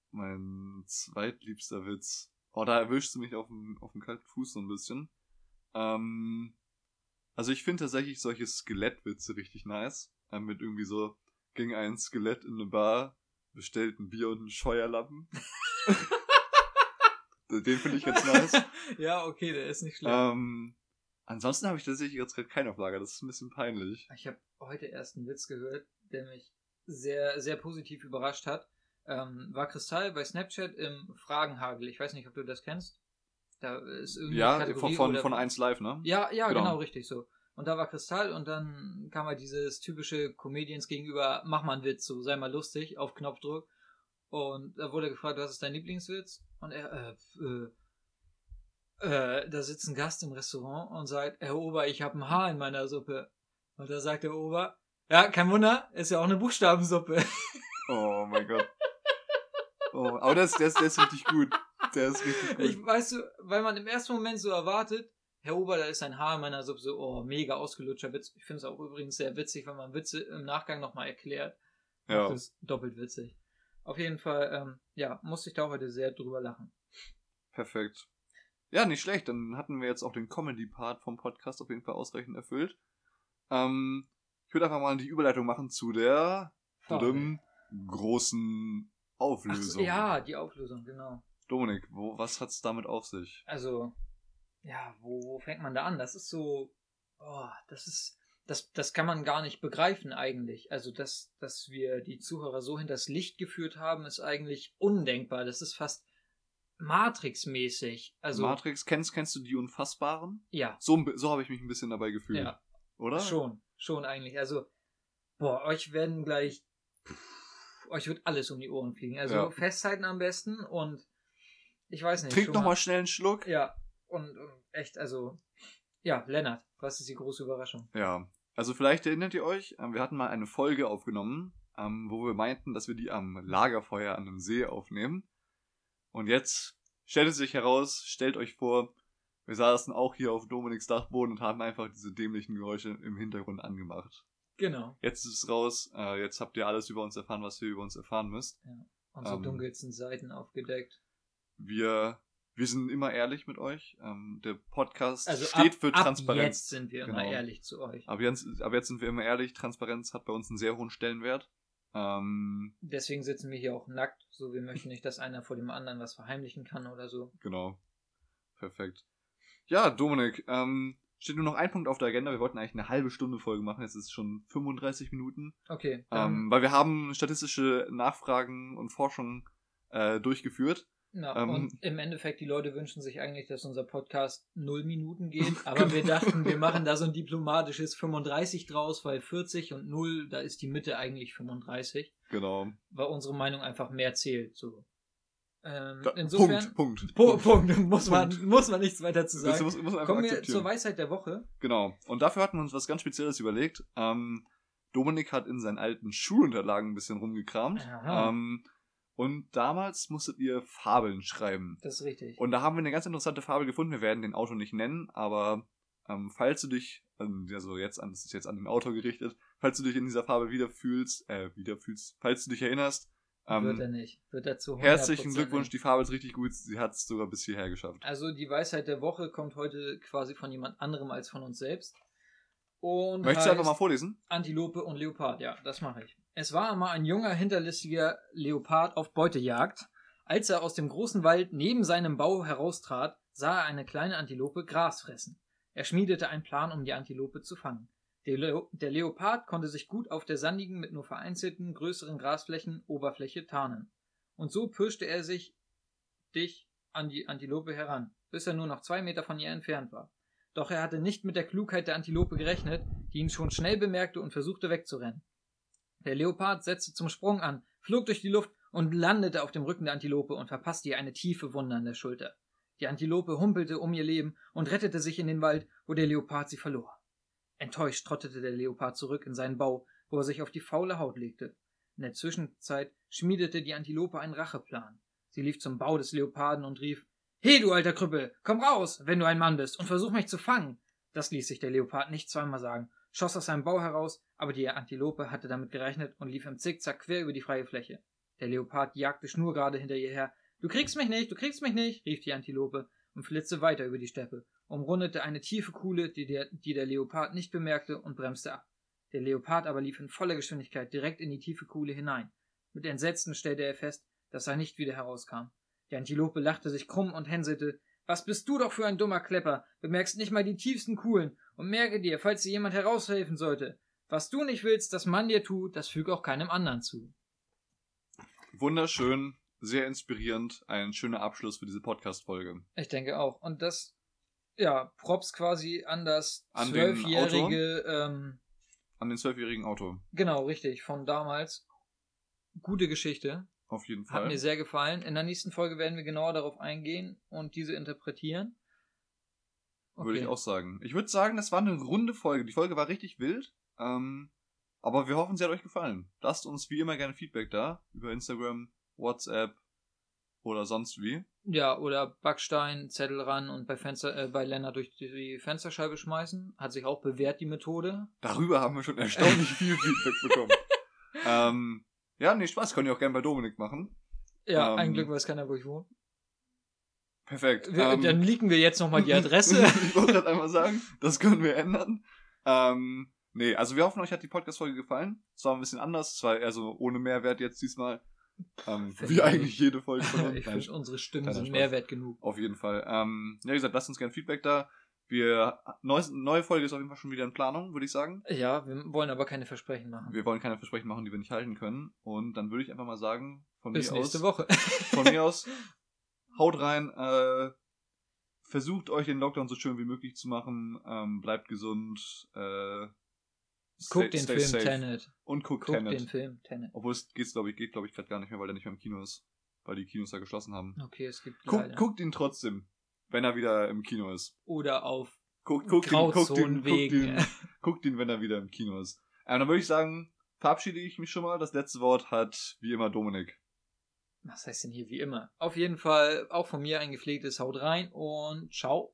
Mein zweitliebster Witz. Oh, da erwischst du mich auf dem, auf dem kalten Fuß so ein bisschen. Ähm, also ich finde tatsächlich solche Skelettwitze richtig nice. Ähm, mit irgendwie so, ging ein Skelett in eine Bar, bestellt ein Bier und einen Scheuerlappen. <laughs> Den finde ich ganz nice. <laughs> ja, okay, der ist nicht schlimm. Ähm, ansonsten habe ich tatsächlich jetzt gerade keinen auf Lager. Das ist ein bisschen peinlich. Ich habe heute erst einen Witz gehört, der mich sehr, sehr positiv überrascht hat. Ähm, war Kristall bei Snapchat im Fragenhagel. Ich weiß nicht, ob du das kennst. Da ist irgendwie Ja, Kategorie von, von, von 1 Live, ne? Ja, ja, Genau. genau. richtig so. Und da war Kristall und dann kam halt dieses typische Comedians gegenüber, mach mal einen Witz, so sei mal lustig, auf Knopfdruck. Und da wurde gefragt, was ist dein Lieblingswitz? Und er, äh, äh, äh, da sitzt ein Gast im Restaurant und sagt, Herr Ober, ich habe ein Haar in meiner Suppe. Und da sagt der Ober, ja, kein Wunder, ist ja auch eine Buchstabensuppe. <laughs> Oh mein Gott. Oh, aber das, ist, der ist richtig gut. Der ist richtig gut. Ich weißt du, weil man im ersten Moment so erwartet, Herr Ober, da ist ein Haar in meiner Suppe, so, oh, mega ausgelutschter Witz. Ich finde es auch übrigens sehr witzig, wenn man Witze im Nachgang nochmal erklärt. ja. Das ist doppelt witzig. Auf jeden Fall, ähm, ja, musste ich da heute sehr drüber lachen. Perfekt. Ja, nicht schlecht. Dann hatten wir jetzt auch den Comedy-Part vom Podcast auf jeden Fall ausreichend erfüllt. Ähm, ich würde einfach mal die Überleitung machen zu der drüm, großen Auflösung. so, ja, die Auflösung, genau. Dominik, wo, was hat's damit auf sich? Also, ja, wo, wo fängt man da an? Das ist so, oh, das ist, das, das kann man gar nicht begreifen eigentlich. Also, dass, dass wir die Zuhörer so hinters Licht geführt haben, ist eigentlich undenkbar. Das ist fast Matrix-mäßig. Also, Matrix, kennst, kennst du die Unfassbaren? ja, So, so habe ich mich ein bisschen dabei gefühlt. ja, Oder? schon, schon eigentlich. Also, boah, euch werden gleich, pff, euch wird alles um die Ohren fliegen. Also, Ja. festhalten am besten und ich weiß nicht. Trink schon noch mal- mal schnell einen Schluck. Ja, und, und echt, also, ja, Lennart, was ist die große Überraschung? Ja, also vielleicht erinnert ihr euch, ähm, wir hatten mal eine Folge aufgenommen, ähm, wo wir meinten, dass wir die am Lagerfeuer an einem See aufnehmen. Und jetzt stellt es sich heraus, stellt euch vor, wir saßen auch hier auf Dominiks Dachboden und haben einfach diese dämlichen Geräusche im Hintergrund angemacht. Genau. Jetzt ist es raus, äh, jetzt habt ihr alles über uns erfahren, was ihr über uns erfahren müsst. Unsere Ähm, dunkelsten Seiten aufgedeckt. Wir, wir sind immer ehrlich mit euch. Ähm, der Podcast Also steht ab, für ab Transparenz. jetzt sind wir immer Genau. ehrlich zu euch. Aber jetzt, aber jetzt sind wir immer ehrlich, Transparenz hat bei uns einen sehr hohen Stellenwert. Ähm, Deswegen sitzen wir hier auch nackt, so wir möchten nicht, dass einer vor dem anderen was verheimlichen kann oder so. genau. Perfekt. Ja, Dominik, ähm, steht nur noch ein Punkt auf der Agenda. Wir wollten eigentlich eine halbe Stunde Folge machen. Jetzt ist es schon 35 Minuten. Okay. Ähm, weil wir haben statistische Nachfragen und Forschung äh, durchgeführt. Na, Ähm, und im Endeffekt, die Leute wünschen sich eigentlich, dass unser Podcast null Minuten geht, <laughs> aber Genau. wir dachten, wir machen da so ein diplomatisches 35 draus, weil 40 und 0, da ist die Mitte eigentlich 35, Genau. weil unsere Meinung einfach mehr zählt. So. Ähm, Da, insofern, Punkt, Punkt. Po Punkt, <laughs> muss, man, Punkt. muss man nichts weiter zu Das sagen. muss, muss man Kommen wir zur Weisheit der Woche. Genau. Und dafür hatten wir uns was ganz Spezielles überlegt. Ähm, Dominik hat in seinen alten Schulunterlagen ein bisschen rumgekramt. Aha. Ähm, und damals musstet ihr Fabeln schreiben. Das ist richtig. Und da haben wir eine ganz interessante Fabel gefunden. Wir werden den Autor nicht nennen, aber ähm, falls du dich, also jetzt an, das ist jetzt an den Autor gerichtet, falls du dich in dieser Fabel wiederfühlst, äh, wiederfühlst, falls du dich erinnerst, wird er ähm, nicht. Wird er zu 100% herzlichen Glückwunsch, die Fabel ist richtig gut. Sie hat es sogar bis hierher geschafft. Also die Weisheit der Woche kommt heute quasi von jemand anderem als von uns selbst. Und Möchtest du einfach mal vorlesen? Antilope und Leopard, ja, das mache ich. Es war einmal ein junger, hinterlistiger Leopard auf Beutejagd. Als er aus dem großen Wald neben seinem Bau heraustrat, sah er eine kleine Antilope Gras fressen. Er schmiedete einen Plan, um die Antilope zu fangen. Der, Leo der Leopard konnte sich gut auf der sandigen, mit nur vereinzelten, größeren Grasflächen Oberfläche tarnen. Und so pirschte er sich dicht an die Antilope heran, bis er nur noch zwei Meter von ihr entfernt war. Doch er hatte nicht mit der Klugheit der Antilope gerechnet, die ihn schon schnell bemerkte und versuchte wegzurennen. Der Leopard setzte zum Sprung an, flog durch die Luft und landete auf dem Rücken der Antilope und verpasste ihr eine tiefe Wunde an der Schulter. Die Antilope humpelte um ihr Leben und rettete sich in den Wald, wo der Leopard sie verlor. Enttäuscht trottete der Leopard zurück in seinen Bau, wo er sich auf die faule Haut legte. In der Zwischenzeit schmiedete die Antilope einen Racheplan. Sie lief zum Bau des Leoparden und rief He, du alter Krüppel, komm raus, wenn du ein Mann bist, und versuch mich zu fangen. Das ließ sich der Leopard nicht zweimal sagen, schoss aus seinem Bau heraus, aber die Antilope hatte damit gerechnet und lief im Zickzack quer über die freie Fläche. Der Leopard jagte schnurgerade hinter ihr her. Du kriegst mich nicht, du kriegst mich nicht, rief die Antilope und flitzte weiter über die Steppe, umrundete eine tiefe Kuhle, die der, die der Leopard nicht bemerkte, und bremste ab. Der Leopard aber lief in voller Geschwindigkeit direkt in die tiefe Kuhle hinein. Mit Entsetzen stellte er fest, dass er nicht wieder herauskam. Die Antilope lachte sich krumm und hänselte. Was bist du doch für ein dummer Klepper? Bemerkst nicht mal die tiefsten Kuhlen. Und merke dir, falls dir jemand heraushelfen sollte. Was du nicht willst, dass man dir tut, das füg auch keinem anderen zu. Wunderschön, sehr inspirierend, ein schöner Abschluss für diese Podcast-Folge. Ich denke auch. Und das, ja, Props quasi an das zwölfjährige, ähm, An den zwölfjährigen Autor. genau, richtig, von damals. Gute Geschichte. Auf jeden Hat Fall. mir sehr gefallen. In der nächsten Folge werden wir genauer darauf eingehen und diese interpretieren. Würde ich Okay. auch sagen. Ich würde sagen, das war eine runde Folge. Die Folge war richtig wild. Ähm, aber wir hoffen, sie hat euch gefallen. Lasst uns wie immer gerne Feedback da. Über Instagram, WhatsApp oder sonst wie. Ja, oder Backstein, Zettel ran und bei Fenster, äh, bei Lennart durch die Fensterscheibe schmeißen. Hat sich auch bewährt, die Methode. Darüber haben wir schon erstaunlich <laughs> viel Feedback bekommen. ähm, ja, nee, Spaß. Könnt ihr auch gerne bei Dominik machen. Ja, Ähm, ein Glück weiß keiner, wo ich wohne. Perfekt. Ähm, dann leaken wir jetzt nochmal die <laughs> Adresse. ich wollte gerade einmal sagen, das können wir ändern. Ähm, nee, also wir hoffen, euch hat die Podcast-Folge gefallen. Es war ein bisschen anders. Es war eher so ohne Mehrwert jetzt diesmal. Ähm, wie ich. eigentlich jede Folge von <laughs> uns. ich finde, unsere Stimmen sind Spaß. Mehrwert genug. Auf jeden Fall. Ähm, ja, wie gesagt, lasst uns gerne Feedback da. Wir, neues, neue Folge ist auf jeden Fall schon wieder in Planung, würde ich sagen. Ja, wir wollen aber keine Versprechen machen. Wir wollen keine Versprechen machen, die wir nicht halten können. Und dann würde ich einfach mal sagen, von Bis mir nächste aus, Woche. von mir aus, <laughs> haut rein, äh, versucht euch den Lockdown so schön wie möglich zu machen, ähm, bleibt gesund, äh, Guck stay- den stay Film safe. Tenet. Und guckt Guck Tenet. den Film Tenet. Obwohl es geht, glaube ich, geht, glaube ich, gerade gar nicht mehr, weil der nicht mehr im Kino ist. Weil die Kinos da geschlossen haben. Okay, es gibt Guckt, leider. guckt ihn trotzdem, wenn er wieder im Kino ist. Oder auf Guckt, guckt, ihn, guckt, ihn, guckt, ihn, guckt ihn, wenn er wieder im Kino ist. Ähm, dann würde ich sagen, verabschiede ich mich schon mal. Das letzte Wort hat wie immer Dominik. Was heißt denn hier wie immer? Auf jeden Fall auch von mir ein gepflegtes Haut rein und ciao.